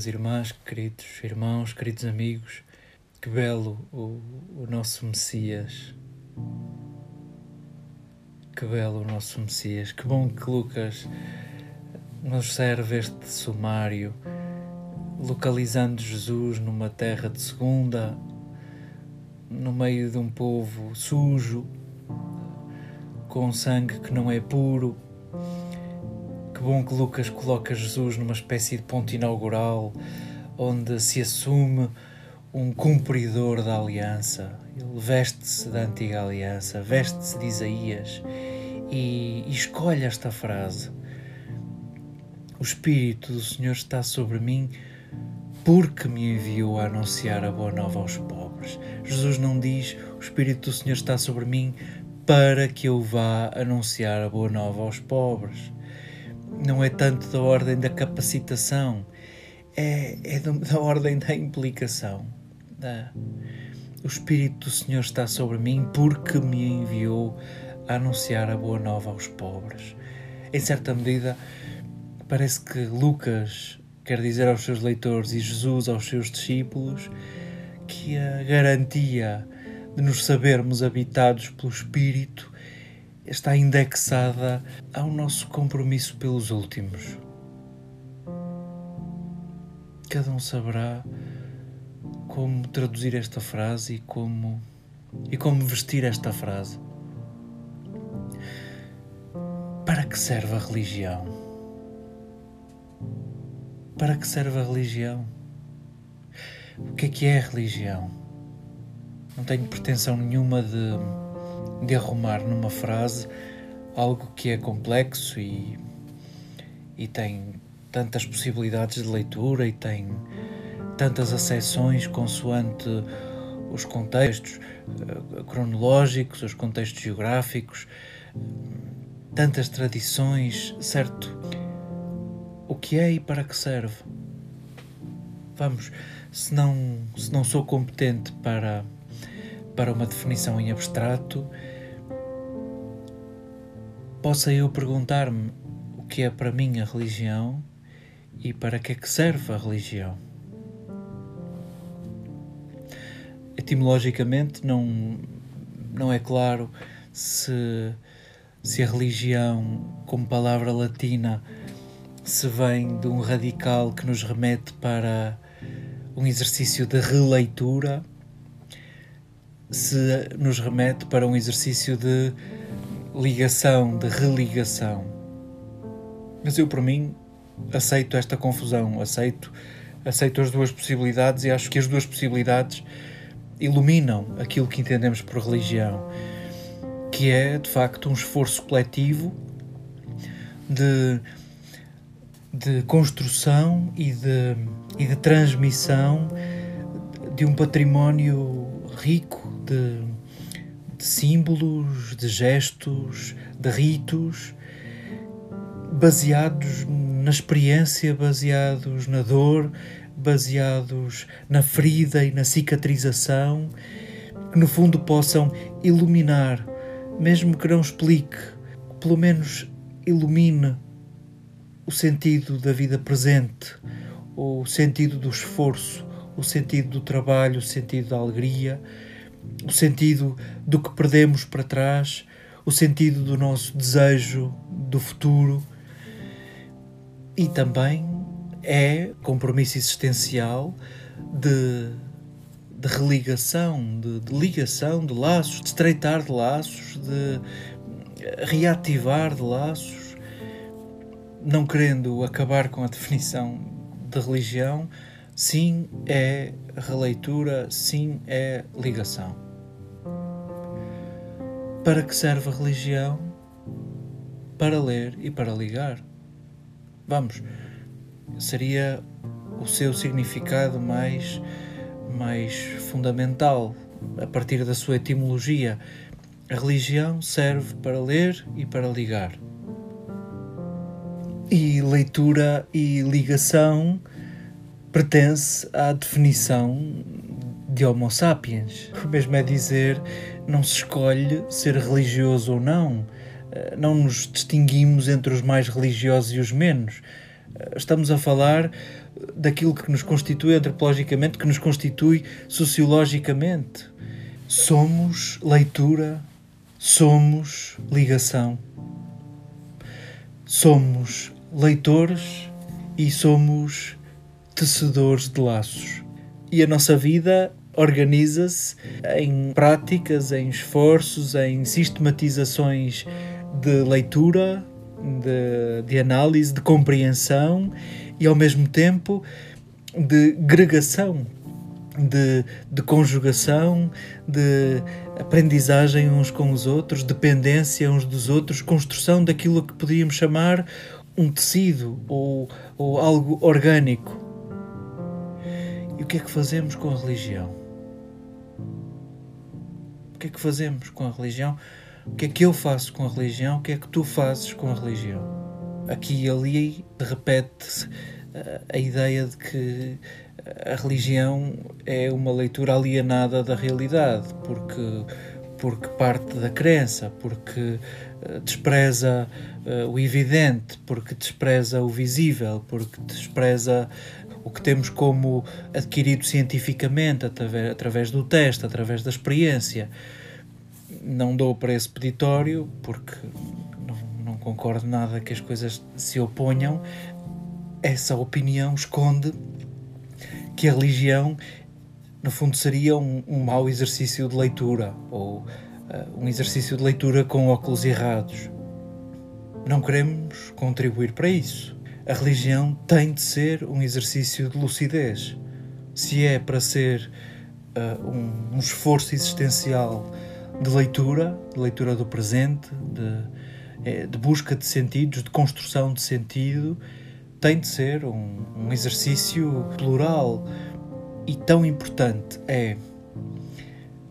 Queridas irmãs, queridos irmãos, queridos amigos, que belo o, o nosso Messias. Que belo o nosso Messias. Que bom que Lucas nos serve este sumário, localizando Jesus numa terra de segunda, no meio de um povo sujo, com sangue que não é puro que bom que Lucas coloca Jesus numa espécie de ponto inaugural onde se assume um cumpridor da aliança. Ele veste-se da antiga aliança, veste-se de Isaías e, e escolhe esta frase: O Espírito do Senhor está sobre mim porque me enviou a anunciar a boa nova aos pobres. Jesus não diz: O Espírito do Senhor está sobre mim para que eu vá anunciar a boa nova aos pobres não é tanto da ordem da capacitação, é, é da ordem da implicação. Da, o Espírito do Senhor está sobre mim porque me enviou a anunciar a boa nova aos pobres. Em certa medida, parece que Lucas quer dizer aos seus leitores e Jesus aos seus discípulos que a garantia de nos sabermos habitados pelo Espírito está indexada ao nosso compromisso pelos últimos. Cada um saberá como traduzir esta frase e como e como vestir esta frase. Para que serve a religião? Para que serve a religião? O que é que é a religião? Não tenho pretensão nenhuma de de arrumar numa frase algo que é complexo e, e tem tantas possibilidades de leitura e tem tantas acessões consoante os contextos uh, cronológicos, os contextos geográficos, tantas tradições, certo? O que é e para que serve? Vamos, se não, se não sou competente para, para uma definição em abstrato, possa eu perguntar-me o que é para mim a religião e para que é que serve a religião. Etimologicamente não, não é claro se, se a religião, como palavra latina, se vem de um radical que nos remete para um exercício de releitura, se nos remete para um exercício de ligação, de religação. Mas eu, por mim, aceito esta confusão, aceito, aceito as duas possibilidades e acho que as duas possibilidades iluminam aquilo que entendemos por religião, que é, de facto, um esforço coletivo de, de construção e de, e de transmissão de um património rico de de símbolos, de gestos, de ritos, baseados na experiência, baseados na dor, baseados na ferida e na cicatrização, que no fundo possam iluminar, mesmo que não explique, pelo menos ilumine o sentido da vida presente, o sentido do esforço, o sentido do trabalho, o sentido da alegria o sentido do que perdemos para trás, o sentido do nosso desejo do futuro. E também é compromisso existencial de, de religação, de, de ligação de laços, de estreitar de laços, de reativar de laços, não querendo acabar com a definição de religião, sim é releitura, sim é ligação. Para que serve a religião? para ler e para ligar. Vamos, seria o seu significado mais, mais fundamental, a partir da sua etimologia. A religião serve para ler e para ligar. E leitura e ligação pertence à definição de Homo sapiens. O mesmo é dizer, não se escolhe ser religioso ou não. Eh, não nos distinguimos entre os mais religiosos e os menos. Eh, estamos a falar daquilo que nos constitui antropologicamente, que nos constitui sociologicamente. Somos leitura, somos ligação. Somos leitores e somos tecedores de laços. E a nossa vida organiza-se em práticas, em esforços, em sistematizações de leitura, de, de análise, de compreensão e ao mesmo tempo de gregação, de, de conjugação, de aprendizagem uns com os outros, dependência uns dos outros, construção daquilo que podíamos chamar um tecido ou, ou algo orgânico. E o que é que fazemos com a religião? O que é que fazemos com a religião? O que é que eu faço com a religião? O que é que tu fazes com a religião? Aqui e ali repete-se eh, a ideia de que a religião é uma leitura alienada da realidade, porque, porque parte da crença, porque eh, despreza uh, o evidente, porque despreza o visível, porque despreza o que temos como adquirido cientificamente através, através do teste, através da experiência não dou para esse peditório porque não, não concordo nada que as coisas se oponham. Essa opinião esconde que a religião, no fundo, seria um, um mau exercício de leitura ou uh, um exercício de leitura com óculos errados. Não queremos contribuir para isso. A religião tem de ser um exercício de lucidez. Se é para ser uh, um, um esforço existencial de leitura, de leitura do presente, de, é, de busca de sentidos, de construção de sentido, tem de ser um, um exercício plural e tão importante é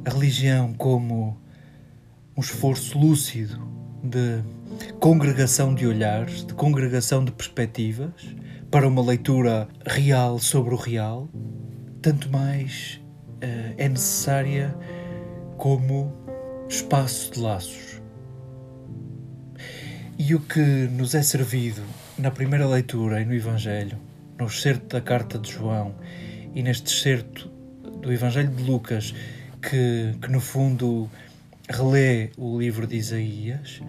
a religião como um esforço lúcido de congregação de olhares, de congregação de perspectivas para uma leitura real sobre o real, tanto mais uh, é necessária como espaço de laços. E o que nos é servido na primeira leitura e no Evangelho, no excerto da carta de João e neste excerto do Evangelho de Lucas, que, que no fundo relê o livro de Isaías,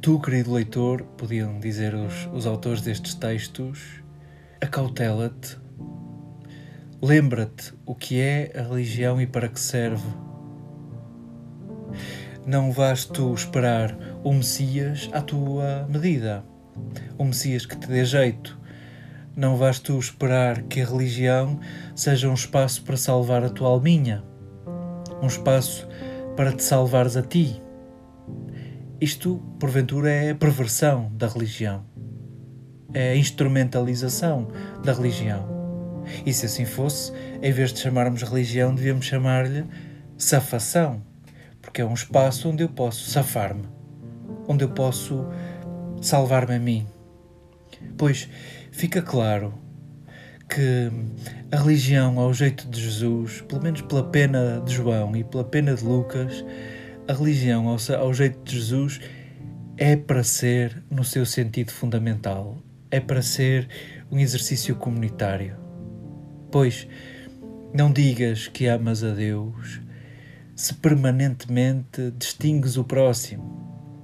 tu, querido leitor, podiam dizer os, os autores destes textos, acautela-te, lembra-te o que é a religião e para que serve. Não vais tu esperar o Messias à tua medida, o Messias que te dê jeito. Não vais tu esperar que a religião seja um espaço para salvar a tua alminha, um espaço para te salvares a ti. Isto, porventura, é a perversão da religião, é a instrumentalização da religião. E se assim fosse, em vez de chamarmos religião, devíamos chamar-lhe safação porque é um espaço onde eu posso safar-me, onde eu posso salvar-me a mim. Pois fica claro que a religião ao jeito de Jesus, pelo menos pela pena de João e pela pena de Lucas, a religião ao, jeito de Jesus é para ser no seu sentido fundamental, é para ser um exercício comunitário. Pois não digas que amas a Deus se permanentemente distingues o próximo,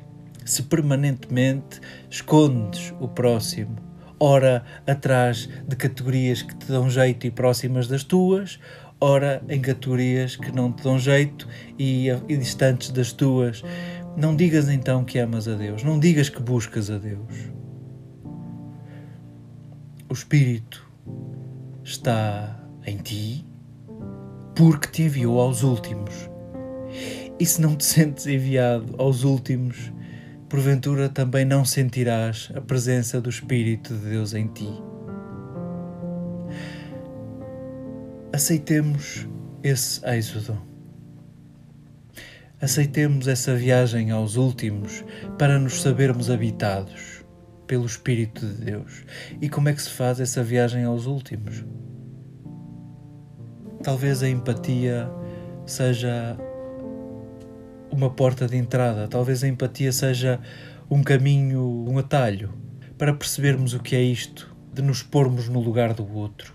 se permanentemente escondes o próximo, ora atrás de categorias que te dão jeito e próximas das tuas, ora em categorias que não te dão jeito e, e distantes das tuas. Não digas então que amas a Deus, não digas que buscas a Deus. O Espírito está em ti porque te enviou aos últimos e se não te sentes enviado aos últimos, porventura também não sentirás a presença do Espírito de Deus em ti. Aceitemos esse êxodo. Aceitemos essa viagem aos últimos para nos sabermos habitados pelo Espírito de Deus. E como é que se faz essa viagem aos últimos? Talvez a empatia seja uma porta de entrada, talvez a empatia seja um caminho, um atalho para percebermos o que é isto, de nos pormos no lugar do outro.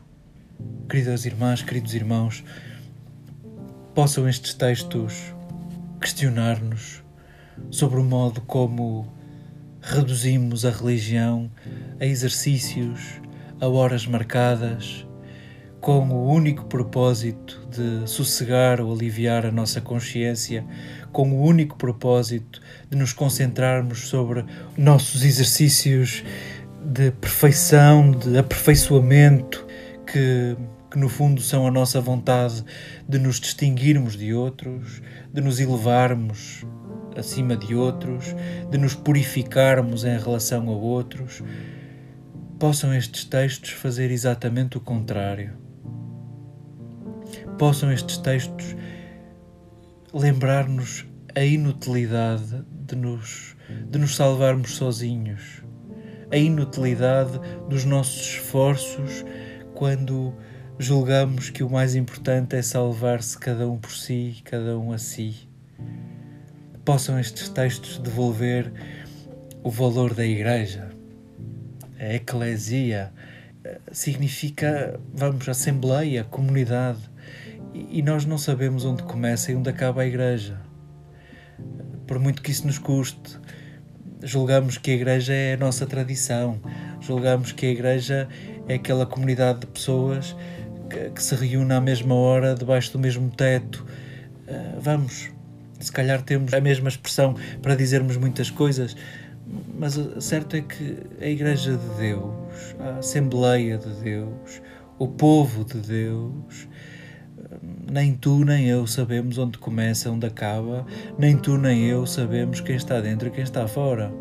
Queridas irmãs, queridos irmãos, possam estes textos questionar-nos sobre o modo como reduzimos a religião a exercícios, a horas marcadas, com o único propósito de sossegar ou aliviar a nossa consciência, com o único propósito de nos concentrarmos sobre nossos exercícios de perfeição, de aperfeiçoamento, que que no fundo são a nossa vontade de nos distinguirmos de outros, de nos elevarmos acima de outros, de nos purificarmos em relação a outros, possam estes textos fazer exatamente o contrário. Possam estes textos lembrar-nos a inutilidade de nos, de nos salvarmos sozinhos, a inutilidade dos nossos esforços quando julgamos que o mais importante é salvar-se cada um por si, cada um a si. Possam estes textos devolver o valor da Igreja. A eclesia eh, significa, vamos, assembleia, comunidade. E nós não sabemos onde começa e onde acaba a Igreja. Por muito que isso nos custe, julgamos que a Igreja é a nossa tradição, julgamos que a Igreja é aquela comunidade de pessoas que, que se reúne à mesma hora, debaixo do mesmo teto. Uh, vamos, se calhar temos a mesma expressão para dizermos muitas coisas, mas o certo é que a Igreja de Deus, a Assembleia de Deus, o povo de Deus, nem tu nem eu sabemos onde começa, onde acaba, nem tu nem eu sabemos quem está dentro e quem está fora.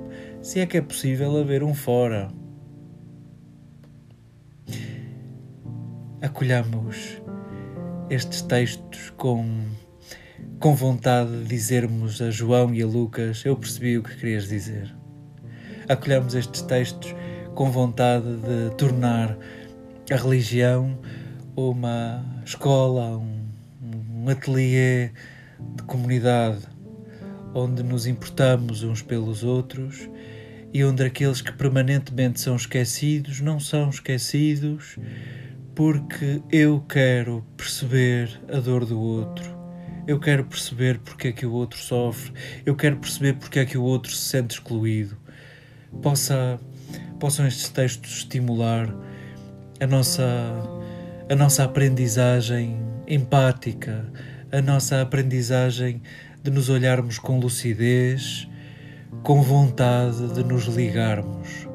Se é que é possível haver um fora. acolhamos estes textos com, com vontade de dizermos a João e a Lucas: Eu percebi o que querias dizer. Acolhamos estes textos com vontade de tornar a religião uma escola, um, um ateliê de comunidade onde nos importamos uns pelos outros e onde aqueles que permanentemente são esquecidos não são esquecidos porque eu quero perceber a dor do outro. Eu quero perceber porque é que o outro sofre. Eu quero perceber porque é que o outro se sente excluído. Possa, possam estes textos estimular a nossa, a nossa aprendizagem empática, a nossa aprendizagem de nos olharmos com lucidez, com vontade de nos ligarmos